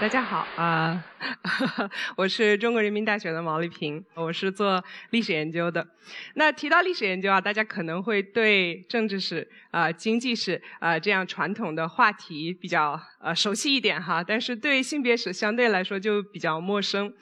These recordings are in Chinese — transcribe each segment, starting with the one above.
大家好啊，我是中国人民大学的毛丽萍，我是做历史研究的。那提到历史研究啊，大家可能会对政治史啊、经济史啊这样传统的话题比较呃熟悉一点哈，但是对性别史相对来说就比较陌生。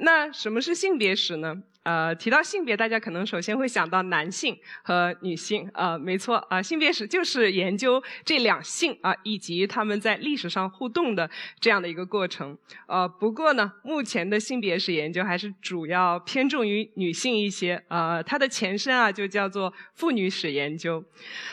那什么是性别史呢？呃，提到性别，大家可能首先会想到男性和女性。呃，没错，啊、性别史就是研究这两性啊、以及他们在历史上互动的这样的一个过程。呃，不过呢，目前的性别史研究还是主要偏重于女性一些。呃，它的前身啊，就叫做妇女史研究。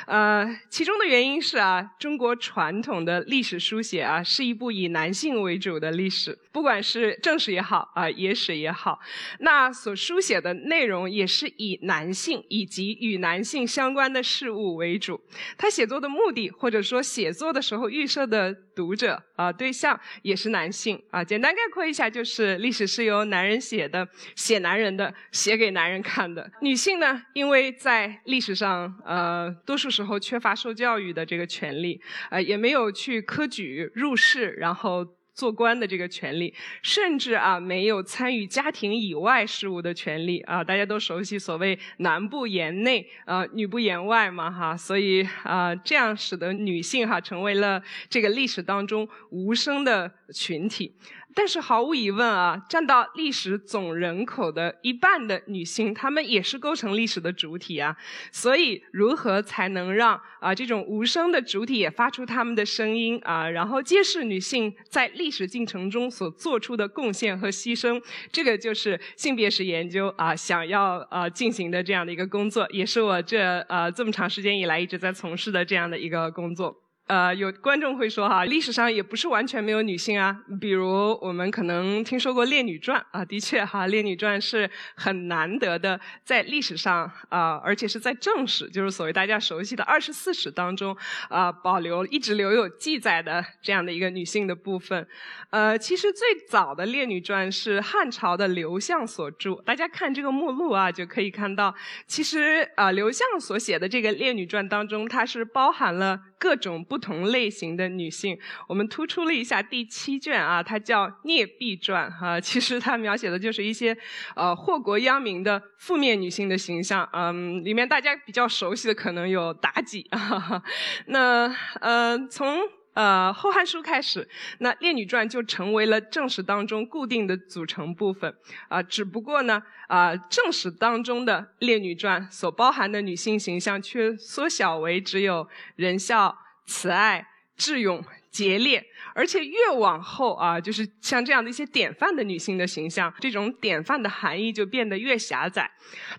呃，其中的原因是啊，中国传统的历史书写啊，是一部以男性为主的历史，不管是正史也好啊、野史也好，那所书写的内容也是以男性以及与男性相关的事物为主。他写作的目的，或者说写作的时候预设的读者啊、对象也是男性啊。简单概括一下，就是历史是由男人写的，写男人的，写给男人看的。女性呢，因为在历史上呃，多数时候缺乏受教育的这个权利，呃，也没有去科举入仕，然后。做官的这个权利，甚至啊没有参与家庭以外事务的权利啊，大家都熟悉所谓“男不言内，呃女不言外”嘛哈，所以啊这样使得女性哈成为了这个历史当中无声的群体。但是毫无疑问啊，占到历史总人口的一半的女性，她们也是构成历史的主体啊。所以，如何才能让啊这种无声的主体也发出他们的声音啊，然后揭示女性在历史进程中所做出的贡献和牺牲？这个就是性别史研究啊想要啊进行的这样的一个工作，也是我这呃这么长时间以来一直在从事的这样的一个工作。呃，有观众会说哈，历史上也不是完全没有女性啊。比如我们可能听说过《列女传》啊，的确哈，《列女传》是很难得的在历史上啊、而且是在正史，就是所谓大家熟悉的二十四史当中啊、保留一直留有记载的这样的一个女性的部分。呃，其实最早的《列女传》是汉朝的刘向所著，大家看这个目录啊，就可以看到，其实啊、刘向所写的这个《列女传》当中，它是包含了各种不同类型的女性。我们突出了一下第七卷啊，它叫《孽婢传》哈、其实它描写的就是一些呃祸国殃民的负面女性的形象。嗯，里面大家比较熟悉的可能有妲己啊，那呃从。呃，《后汉书》开始，那《列女传》就成为了正史当中固定的组成部分啊、只不过呢，啊、正史当中的《列女传》所包含的女性形象却缩小为只有仁孝、慈爱、智勇、节烈，而且越往后啊，就是像这样的一些典范的女性的形象，这种典范的含义就变得越狭窄。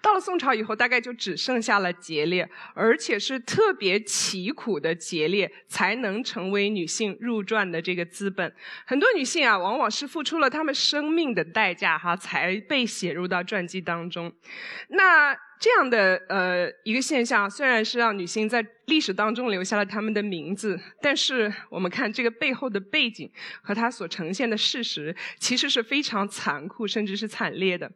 到了宋朝以后，大概就只剩下了节烈，而且是特别奇苦的节烈，才能成为女性入传的这个资本。很多女性啊，往往是付出了她们生命的代价哈，才被写入到传记当中。那这样的呃一个现象，虽然是让女性在历史当中留下了她们的名字，但是我们看这个背后的背景和它所呈现的事实，其实是非常残酷甚至是惨烈的。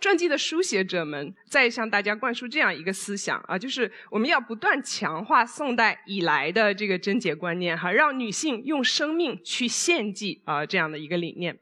传记的书写者们在向大家灌输这样一个思想啊，就是我们要不断强化宋代以来的这个贞洁观念哈，让女性用生命去献祭啊这样的一个理念，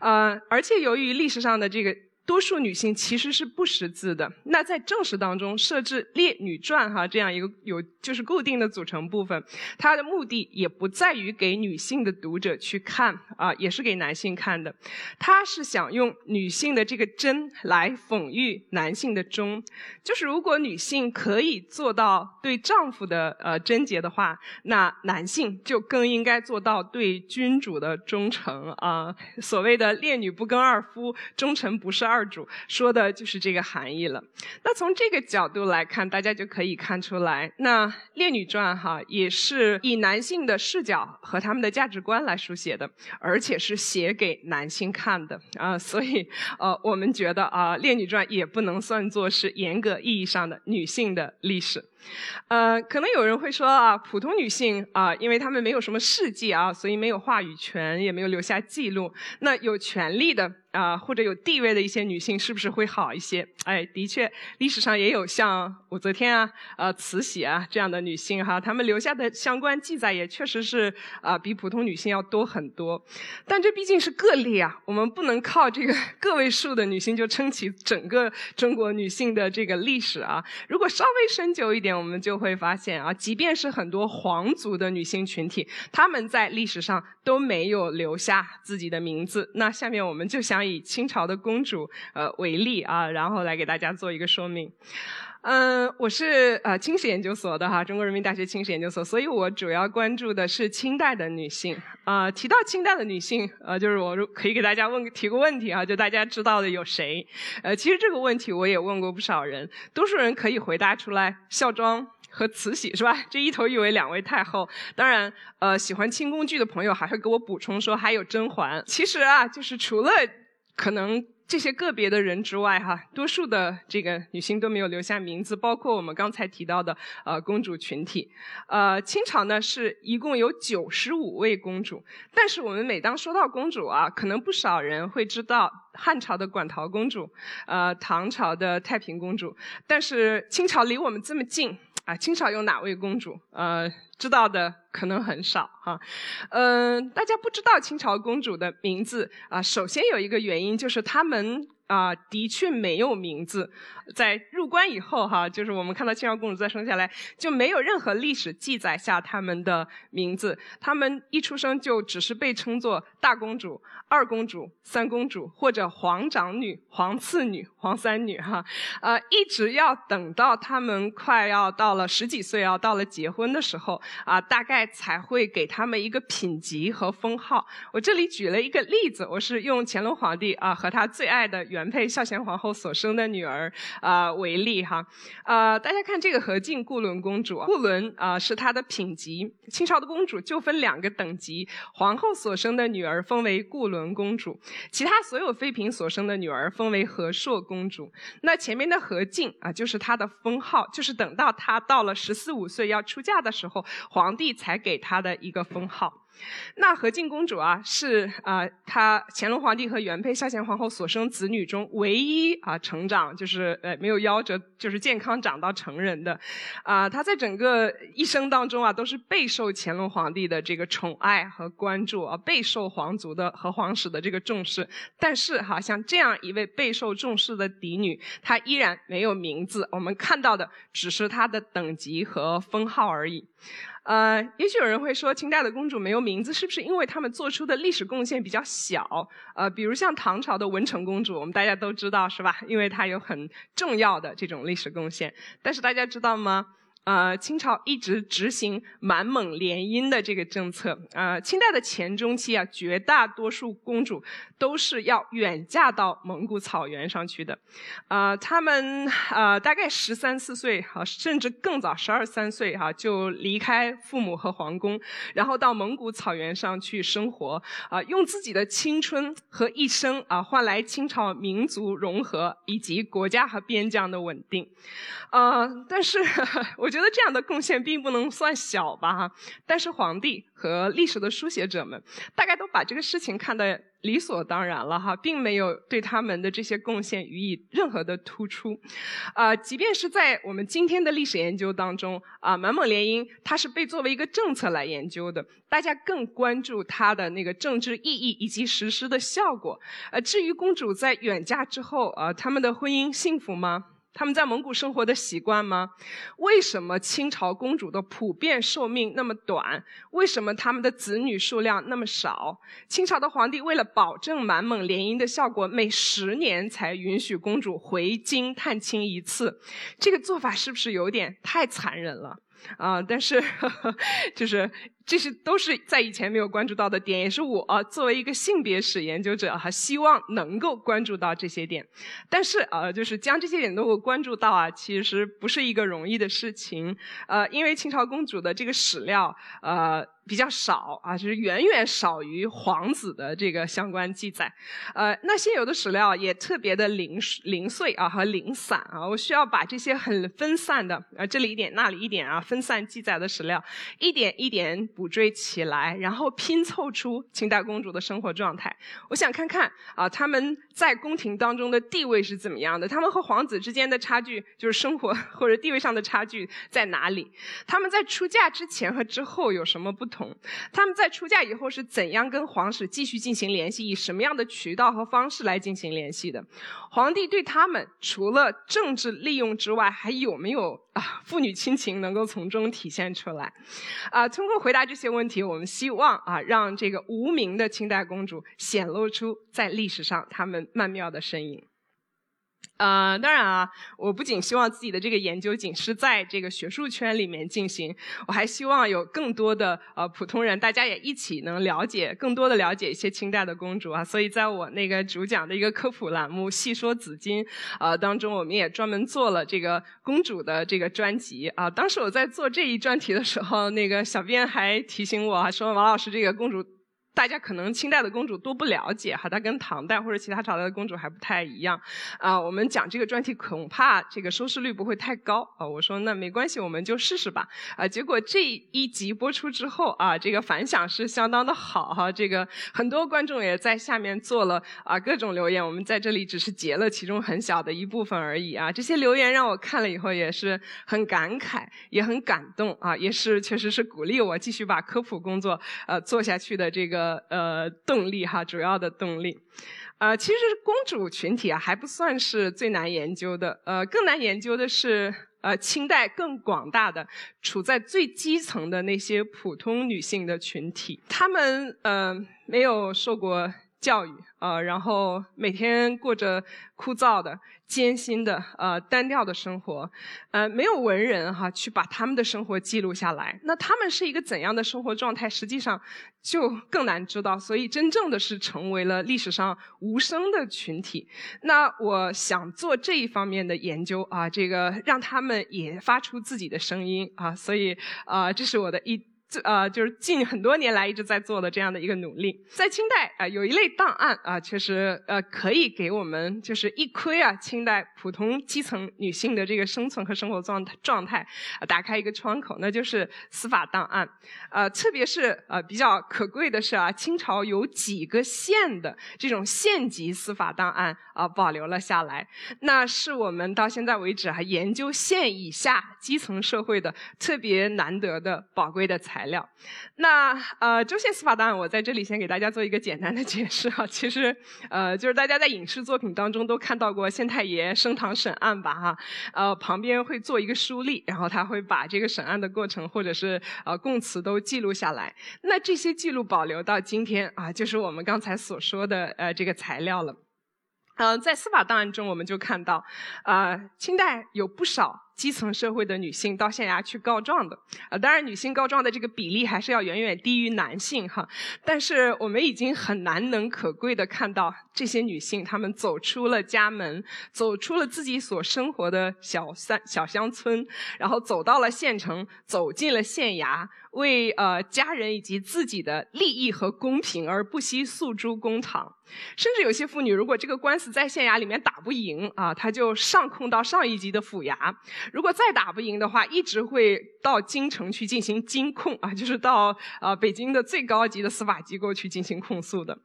呃，而且由于历史上的这个。多数女性其实是不识字的。那在正史当中设置《列女传》哈这样一个有就是固定的组成部分，它的目的也不在于给女性的读者去看啊，也是给男性看的。它是想用女性的这个贞来讽喻男性的忠。就是如果女性可以做到对丈夫的呃贞洁的话，那男性就更应该做到对君主的忠诚啊。所谓的“烈女不跟二夫，忠臣不是二二主”，说的就是这个含义了。那从这个角度来看，大家就可以看出来，那《烈女传》哈也是以男性的视角和他们的价值观来书写的，而且是写给男性看的啊。所以呃，我们觉得啊，《烈女传》也不能算作是严格意义上的女性的历史。呃，可能有人会说啊，普通女性啊，因为她们没有什么事迹啊，所以没有话语权，也没有留下记录。那有权利的。啊，或者有地位的一些女性是不是会好一些？哎，的确，历史上也有像武则天啊、呃慈禧啊这样的女性哈，她们留下的相关记载也确实是啊比普通女性要多很多。但这毕竟是个例啊，我们不能靠这个 个位数的女性就撑起整个中国女性的这个历史啊。如果稍微深究一点，我们就会发现啊，即便是很多皇族的女性群体，她们在历史上都没有留下自己的名字。那下面我们就想。以清朝的公主呃为例啊，然后来给大家做一个说明。嗯，我是呃清史研究所的哈，中国人民大学清史研究所，所以我主要关注的是清代的女性。啊，提到清代的女性，呃，就是我可以给大家问提个问题啊，就大家知道的有谁？呃，其实这个问题我也问过不少人，多数人可以回答出来，孝庄。和慈禧是吧？这一头一尾两位太后。当然，呃，喜欢清宫剧的朋友还会给我补充说还有甄嬛。其实啊，就是除了。可能这些个别的人之外，哈，多数的这个女性都没有留下名字，包括我们刚才提到的呃公主群体。呃，清朝呢是一共有九十五位公主，但是我们每当说到公主啊，可能不少人会知道汉朝的馆陶公主，呃，唐朝的太平公主，但是清朝离我们这么近。啊，清朝有哪位公主？呃，知道的可能很少哈。嗯，大家不知道清朝公主的名字啊，首先有一个原因就是她们。啊，的确没有名字。在入关以后，哈，就是我们看到清朝公主再生下来，就没有任何历史记载下他们的名字。他们一出生就只是被称作大公主、二公主、三公主，或者皇长女、皇次女、皇三女，哈。呃，一直要等到他们快要到了十几岁，要到了结婚的时候，啊，大概才会给他们一个品级和封号。我这里举了一个例子，我是用乾隆皇帝啊和他最爱的。原配孝贤皇后所生的女儿啊为例哈，呃，大家看这个和敬固伦公主，固伦啊是她的品级。清朝的公主就分两个等级，皇后所生的女儿封为固伦公主，其他所有妃嫔所生的女儿封为和硕公主。那前面的和敬啊就是她的封号，就是等到她到了十四五岁要出嫁的时候，皇帝才给他的一个封号。那和敬公主啊，是啊，她乾隆皇帝和原配孝贤皇后所生子女中唯一啊成长就是呃没有夭折，就是健康长到成人的，啊，她在整个一生当中啊，都是备受乾隆皇帝的这个宠爱和关注啊，备受皇族的和皇室的这个重视。但是哈，像这样一位备受重视的嫡女，她依然没有名字，我们看到的只是她的等级和封号而已。呃，也许有人会说，清代的公主没有名字，是不是因为他们做出的历史贡献比较小？呃，比如像唐朝的文成公主，我们大家都知道是吧？因为她有很重要的这种历史贡献。但是大家知道吗？呃，清朝一直执行满蒙联姻的这个政策。呃，清代的前中期啊，绝大多数公主都是要远嫁到蒙古草原上去的。呃，他们呃大概十三四岁哈，甚至更早十二三岁哈，就离开父母和皇宫，然后到蒙古草原上去生活。啊，用自己的青春和一生啊，换来清朝民族融合以及国家和边疆的稳定。啊，但是 我。觉得这样的贡献并不能算小吧，但是皇帝和历史的书写者们，大概都把这个事情看得理所当然了，哈，并没有对他们的这些贡献予以任何的突出。啊，即便是在我们今天的历史研究当中，啊，满蒙联姻它是被作为一个政策来研究的，大家更关注它的那个政治意义以及实施的效果。呃，至于公主在远嫁之后，啊，他们的婚姻幸福吗？他们在蒙古生活的习惯吗？为什么清朝公主的普遍寿命那么短？为什么他们的子女数量那么少？清朝的皇帝为了保证满蒙联姻的效果，每十年才允许公主回京探亲一次，这个做法是不是有点太残忍了？啊，但是 就是这些都是在以前没有关注到的点，也是我作为一个性别史研究者哈，希望能够关注到这些点。但是啊，就是将这些点能够关注到啊，其实不是一个容易的事情。呃，因为清朝公主的这个史料，呃。比较少啊，就是远远少于皇子的这个相关记载。呃，那现有的史料也特别的零零碎啊和零散啊，我需要把这些很分散的啊这里一点那里一点啊分散记载的史料一点一点补追起来，然后拼凑出清代公主的生活状态。我想看看啊他们在宫廷当中的地位是怎么样的，他们和皇子之间的差距就是生活或者地位上的差距在哪里？他们在出嫁之前和之后有什么不？同，他们在出嫁以后是怎样跟皇室继续进行联系，以什么样的渠道和方式来进行联系的？皇帝对他们除了政治利用之外，还有没有啊父女亲情能够从中体现出来？啊，通过回答这些问题，我们希望啊让这个无名的清代公主显露出在历史上他们曼妙的身影。呃，当然啊，我不仅希望自己的这个研究仅是在这个学术圈里面进行，我还希望有更多的呃普通人，大家也一起能了解更多的了解一些清代的公主啊。所以在我那个主讲的一个科普栏目《细说紫金》啊当中，我们也专门做了这个公主的这个专辑啊。当时我在做这一专题的时候，那个小编还提醒我说：“王老师，这个公主。”大家可能清代的公主都不了解哈，她跟唐代或者其他朝代的公主还不太一样啊。我们讲这个专题恐怕这个收视率不会太高啊。我说那没关系，我们就试试吧啊。结果这一集播出之后啊，这个反响是相当的好哈。这个很多观众也在下面做了啊各种留言，我们在这里只是截了其中很小的一部分而已啊。这些留言让我看了以后也是很感慨，也很感动啊，也是确实是鼓励我继续把科普工作呃做下去的这个。呃，动力哈，主要的动力，啊，其实公主群体啊，还不算是最难研究的，呃，更难研究的是，呃，清代更广大的，处在最基层的那些普通女性的群体，她们呃，没有受过教育，呃，然后每天过着枯燥的。艰辛的呃单调的生活，呃没有文人哈去把他们的生活记录下来，那他们是一个怎样的生活状态，实际上就更难知道。所以真正的是成为了历史上无声的群体。那我想做这一方面的研究啊，这个让他们也发出自己的声音啊，所以啊这是我的一。呃，就是近很多年来一直在做的这样的一个努力，在清代啊，有一类档案啊，确实呃可以给我们就是一窥啊清代普通基层女性的这个生存和生活状态状态，打开一个窗口，那就是司法档案。呃，特别是呃比较可贵的是啊，清朝有几个县的这种县级司法档案啊保留了下来，那是我们到现在为止还研究县以下基层社会的特别难得的宝贵的材。材料，那呃，州县司法档案，我在这里先给大家做一个简单的解释哈。其实呃，就是大家在影视作品当中都看到过县太爷升堂审案吧哈，呃，旁边会做一个书例，然后他会把这个审案的过程或者是呃供词都记录下来。那这些记录保留到今天啊，就是我们刚才所说的呃这个材料了。嗯，在司法档案中，我们就看到，呃，清代有不少。基层社会的女性到县衙去告状的，呃，当然女性告状的这个比例还是要远远低于男性哈。但是我们已经很难能可贵的看到这些女性，她们走出了家门，走出了自己所生活的小三小乡村，然后走到了县城，走进了县衙，为呃家人以及自己的利益和公平而不惜诉诸公堂。甚至有些妇女，如果这个官司在县衙里面打不赢啊，她就上控到上一级的府衙。如果再打不赢的话，一直会到京城去进行京控啊，就是到呃北京的最高级的司法机构去进行控诉的。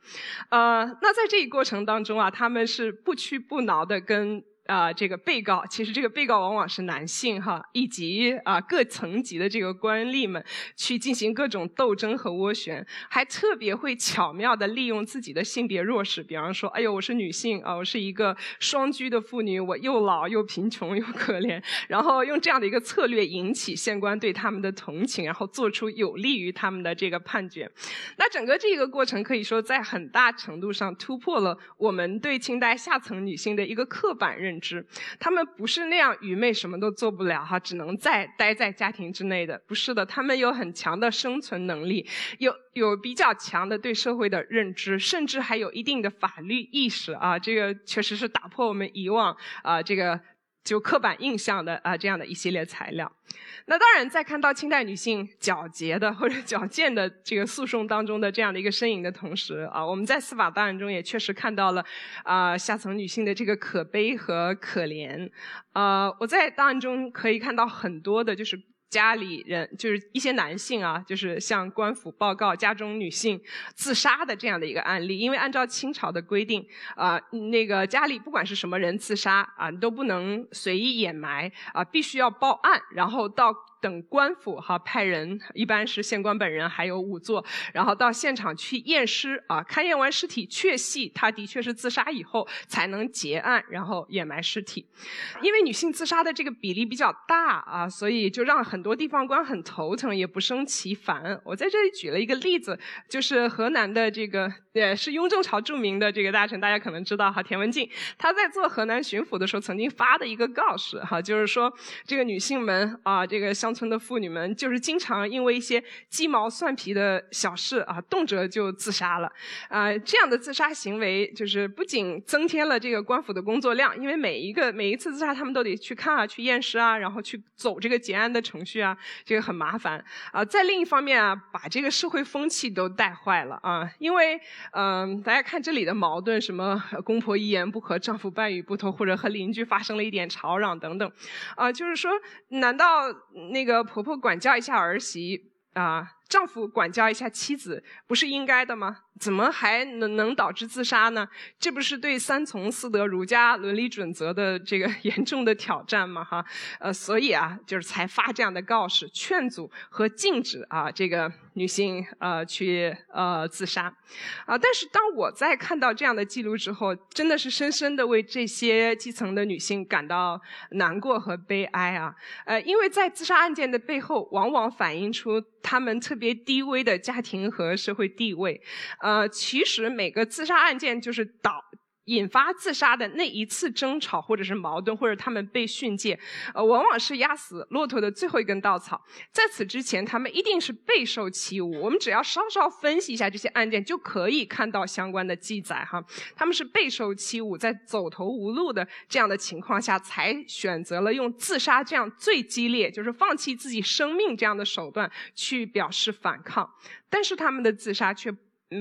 呃，那在这一过程当中啊，他们是不屈不挠的跟。啊，这个被告其实这个被告往往是男性哈，以及啊各层级的这个官吏们去进行各种斗争和斡旋，还特别会巧妙的利用自己的性别弱势，比方说，哎呦，我是女性啊，我是一个双居的妇女，我又老又贫穷又可怜，然后用这样的一个策略引起县官对他们的同情，然后做出有利于他们的这个判决。那整个这个过程可以说在很大程度上突破了我们对清代下层女性的一个刻板认。知，他们不是那样愚昧，什么都做不了哈，只能在待在家庭之内的，不是的，他们有很强的生存能力，有有比较强的对社会的认知，甚至还有一定的法律意识啊，这个确实是打破我们以往啊这个就刻板印象的啊这样的一系列材料。那当然，在看到清代女性皎洁的或者 矫健的这个诉讼当中的这样的一个身影的同时啊，我们在司法档案中也确实看到了啊下层女性的这个可悲和可怜。啊，我在档案中可以看到很多的，就是。家里人就是一些男性啊，就是向官府报告家中女性自杀的这样的一个案例。因为按照清朝的规定，啊，那个家里不管是什么人自杀啊，都不能随意掩埋啊，必须要报案，然后到。等官府哈派人，一般是县官本人还有仵作，然后到现场去验尸啊，勘验完尸体确系他的确是自杀以后，才能结案，然后掩埋尸体。因为女性自杀的这个比例比较大啊，所以就让很多地方官很头疼，也不胜其烦。我在这里举了一个例子，就是河南的这个，也是雍正朝著名的这个大臣，大家可能知道哈，田文镜，他在做河南巡抚的时候，曾经发的一个告示哈，就是说这个女性们啊，这个相。乡村的妇女们就是经常因为一些鸡毛蒜皮的小事啊，动辄就自杀了。啊，这样的自杀行为就是不仅增添了这个官府的工作量，因为每一个每一次自杀，他们都得去看啊，去验尸啊，然后去走这个结案的程序啊，这个很麻烦。啊，在另一方面啊，把这个社会风气都带坏了啊，因为嗯，大家看这里的矛盾，什么公婆一言不合，丈夫半语不通，或者和邻居发生了一点吵嚷等等，啊，就是说，难道那？那个婆婆管教一下儿媳啊。丈夫管教一下妻子，不是应该的吗？怎么还能能导致自杀呢？这不是对三从四德儒家伦理准则的这个严重的挑战吗？哈，呃，所以啊，就是才发这样的告示，劝阻和禁止啊，这个女性呃去呃自杀，啊，但是当我在看到这样的记录之后，真的是深深的为这些基层的女性感到难过和悲哀啊，呃，因为在自杀案件的背后，往往反映出她们特。别低微的家庭和社会地位，呃，其实每个自杀案件就是导。引发自杀的那一次争吵，或者是矛盾，或者他们被训诫，呃，往往是压死骆驼的最后一根稻草。在此之前，他们一定是备受欺侮。我们只要稍稍分析一下这些案件，就可以看到相关的记载哈。他们是备受欺侮，在走投无路的这样的情况下，才选择了用自杀这样最激烈，就是放弃自己生命这样的手段去表示反抗。但是他们的自杀却。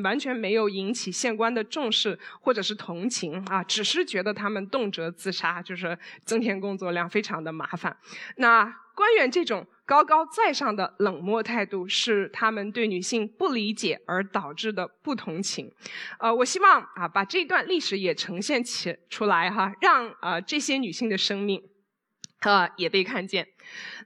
完全没有引起县官的重视或者是同情啊，只是觉得他们动辄自杀，就是增添工作量，非常的麻烦。那官员这种高高在上的冷漠态度，是他们对女性不理解而导致的不同情。呃，我希望啊，把这段历史也呈现起出来哈，让啊这些女性的生命。呃，也被看见。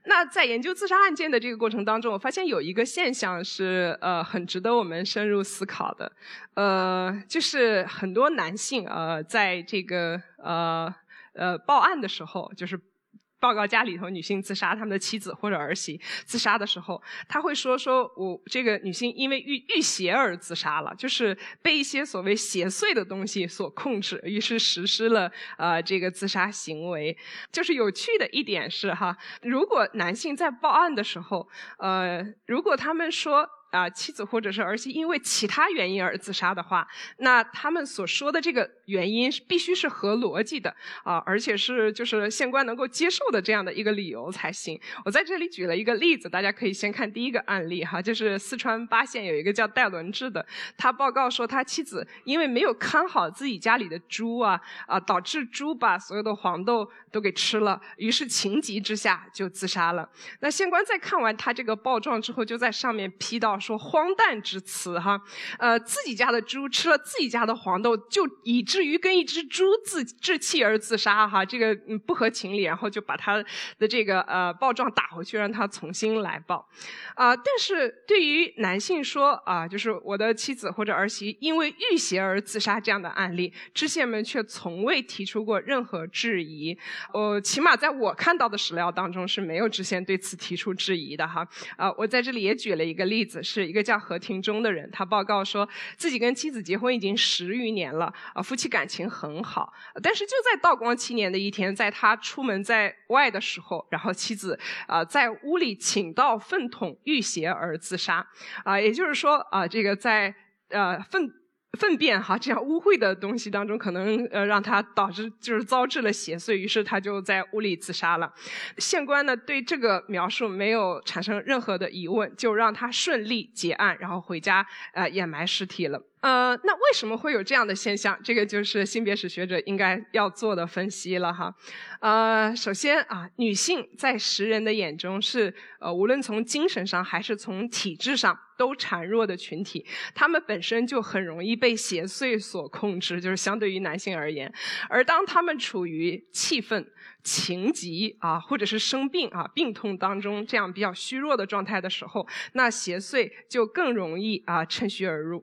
那在研究自杀案件的这个过程当中，我发现有一个现象是呃很值得我们深入思考的，呃，就是很多男性呃在这个呃呃报案的时候，就是。报告家里头女性自杀，他们的妻子或者儿媳自杀的时候，他会说：“说我这个女性因为遇遇邪而自杀了，就是被一些所谓邪祟的东西所控制，于是实施了呃这个自杀行为。”就是有趣的一点是哈，如果男性在报案的时候，呃，如果他们说。啊，妻子或者是儿媳因为其他原因而自杀的话，那他们所说的这个原因是必须是合逻辑的啊，而且是就是县官能够接受的这样的一个理由才行。我在这里举了一个例子，大家可以先看第一个案例哈，就是四川巴县有一个叫戴伦志的，他报告说他妻子因为没有看好自己家里的猪啊啊，导致猪把所有的黄豆都给吃了，于是情急之下就自杀了。那县官在看完他这个报状之后，就在上面批到。说荒诞之词哈，呃，自己家的猪吃了自己家的黄豆，就以至于跟一只猪自置气而自杀哈，这个不合情理，然后就把他的这个呃报状打回去，让他重新来报，啊，但是对于男性说啊，就是我的妻子或者儿媳因为遇邪而自杀这样的案例，知县们却从未提出过任何质疑，呃，起码在我看到的史料当中是没有知县对此提出质疑的哈，啊，我在这里也举了一个例子。是一个叫何庭忠的人，他报告说自己跟妻子结婚已经十余年了，啊，夫妻感情很好。但是就在道光七年的一天，在他出门在外的时候，然后妻子啊在屋里请到粪桶遇邪而自杀，啊，也就是说啊，这个在呃粪。粪便哈这样污秽的东西当中，可能呃让他导致就是遭致了邪祟，于是他就在屋里自杀了。县官呢对这个描述没有产生任何的疑问，就让他顺利结案，然后回家呃掩埋尸体了。呃，那为什么会有这样的现象？这个就是性别史学者应该要做的分析了哈。呃，首先啊，女性在时人的眼中是呃，无论从精神上还是从体质上都孱弱的群体，他们本身就很容易被邪祟所控制，就是相对于男性而言。而当他们处于气愤。情急啊，或者是生病啊，病痛当中这样比较虚弱的状态的时候，那邪祟就更容易啊趁虚而入，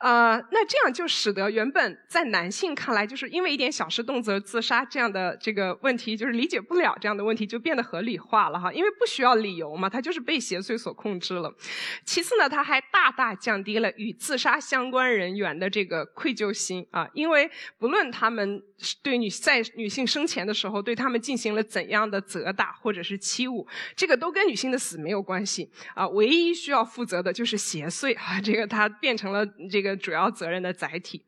呃，那这样就使得原本在男性看来就是因为一点小事动辄自杀这样的这个问题，就是理解不了这样的问题，就变得合理化了哈，因为不需要理由嘛，他就是被邪祟所控制了。其次呢，他还大大降低了与自杀相关人员的这个愧疚心啊，因为不论他们对女在女性生前的时候对他们。进行了怎样的责打或者是欺侮，这个都跟女性的死没有关系啊。唯一需要负责的就是邪祟啊，这个他变成了这个主要责任的载体。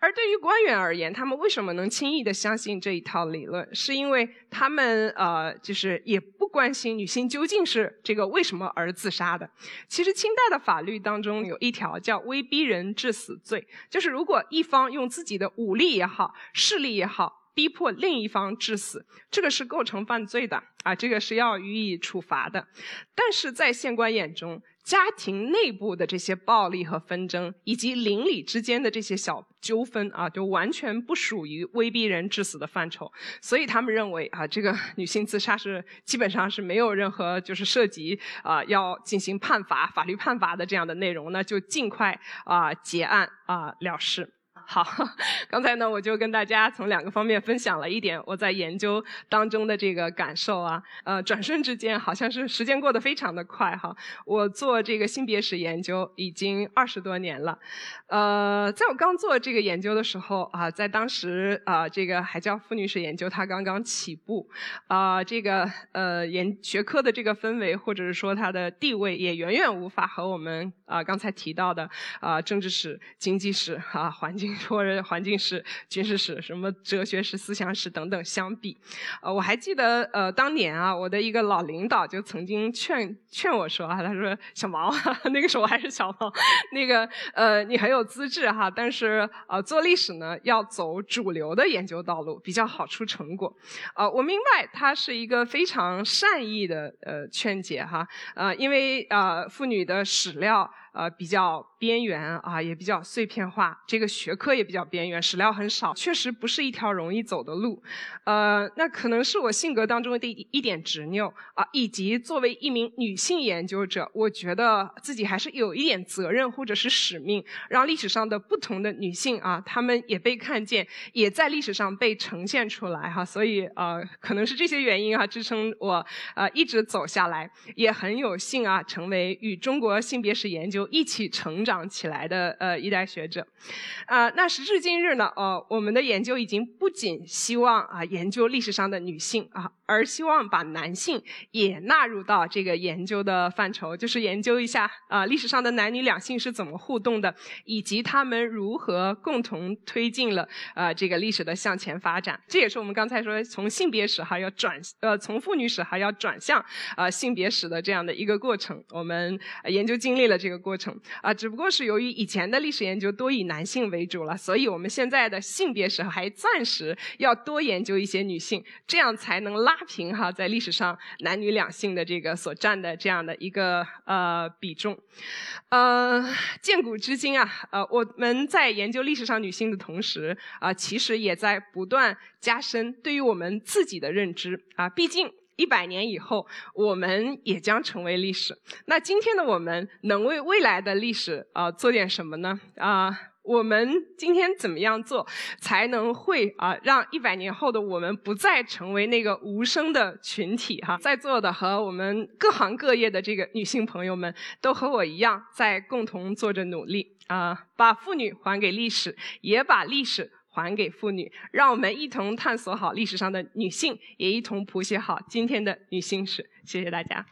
而对于官员而言，他们为什么能轻易的相信这一套理论？是因为他们呃，就是也不关心女性究竟是这个为什么而自杀的。其实清代的法律当中有一条叫威逼人致死罪，就是如果一方用自己的武力也好，势力也好。逼迫另一方致死，这个是构成犯罪的啊，这个是要予以处罚的。但是在县官眼中，家庭内部的这些暴力和纷争，以及邻里之间的这些小纠纷啊，就完全不属于威逼人致死的范畴。所以他们认为啊，这个女性自杀是基本上是没有任何就是涉及啊要进行判罚、法律判罚的这样的内容，那就尽快啊结案啊了事。好，刚才呢，我就跟大家从两个方面分享了一点我在研究当中的这个感受啊。呃，转瞬之间，好像是时间过得非常的快哈。我做这个性别史研究已经二十多年了。呃，在我刚做这个研究的时候啊，在当时啊，这个还叫妇女史研究，它刚刚起步啊，这个呃研学科的这个氛围或者是说它的地位也远远无法和我们啊刚才提到的啊政治史、经济史啊环境。或者环境史、军事史、什么哲学史、思想史等等相比，呃，我还记得，呃，当年啊，我的一个老领导就曾经劝劝我说啊，他说小毛，那个时候我还是小毛，那个呃，你很有资质哈，但是呃，做历史呢要走主流的研究道路，比较好出成果。啊，我明白他是一个非常善意的呃劝解哈，呃，因为呃妇女的史料。呃，比较边缘啊，也比较碎片化，这个学科也比较边缘，史料很少，确实不是一条容易走的路。呃，那可能是我性格当中的一一点执拗啊，以及作为一名女性研究者，我觉得自己还是有一点责任或者是使命，让历史上的不同的女性啊，她们也被看见，也在历史上被呈现出来哈。所以呃，可能是这些原因啊，支撑我呃一直走下来，也很有幸啊，成为与中国性别史研究。一起成长起来的呃一代学者，啊，那时至今日呢，哦，我们的研究已经不仅希望啊研究历史上的女性啊。而希望把男性也纳入到这个研究的范畴，就是研究一下啊历史上的男女两性是怎么互动的，以及他们如何共同推进了呃这个历史的向前发展。这也是我们刚才说从性别史还要转呃从妇女史还要转向啊性别史的这样的一个过程。我们研究经历了这个过程啊，只不不过是由于以前的历史研究多以男性为主了，所以我们现在的性别史还暂时要多研究一些女性，这样才能拉。平哈，在历史上男女两性的这个所占的这样的一个呃比重，呃，建古至今啊，呃，我们在研究历史上女性的同时啊，其实也在不断加深对于我们自己的认知啊。毕竟一百年以后，我们也将成为历史。那今天的我们能为未来的历史啊做点什么呢？啊？我们今天怎么样做，才能会啊让一百年后的我们不再成为那个无声的群体哈？在座的和我们各行各业的这个女性朋友们，都和我一样在共同做着努力啊，把妇女还给历史，也把历史还给妇女，让我们一同探索好历史上的女性，也一同谱写好今天的女性史。谢谢大家。